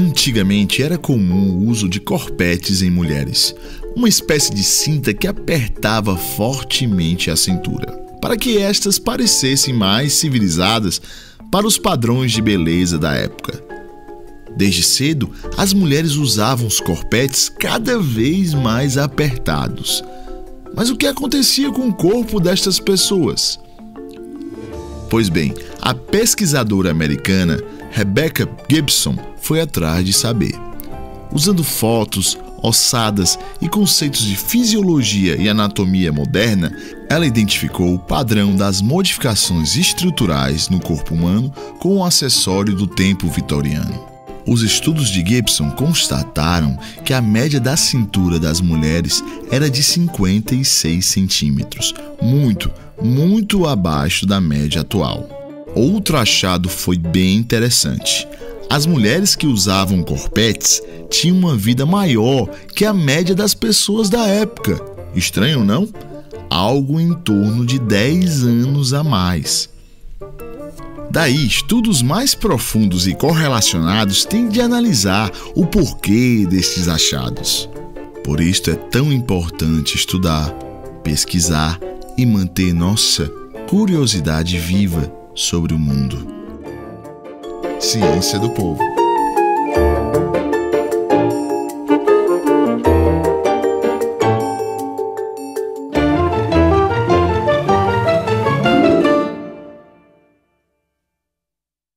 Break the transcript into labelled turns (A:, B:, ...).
A: Antigamente era comum o uso de corpetes em mulheres, uma espécie de cinta que apertava fortemente a cintura, para que estas parecessem mais civilizadas para os padrões de beleza da época. Desde cedo, as mulheres usavam os corpetes cada vez mais apertados. Mas o que acontecia com o corpo destas pessoas? Pois bem, a pesquisadora americana Rebecca Gibson foi atrás de saber. Usando fotos, ossadas e conceitos de fisiologia e anatomia moderna, ela identificou o padrão das modificações estruturais no corpo humano com o acessório do tempo vitoriano. Os estudos de Gibson constataram que a média da cintura das mulheres era de 56 centímetros, muito, muito abaixo da média atual. Outro achado foi bem interessante. As mulheres que usavam corpetes tinham uma vida maior que a média das pessoas da época. Estranho, não? Algo em torno de 10 anos a mais. Daí, estudos mais profundos e correlacionados têm de analisar o porquê destes achados. Por isso é tão importante estudar, pesquisar e manter nossa curiosidade viva sobre o mundo. Ciência do Povo.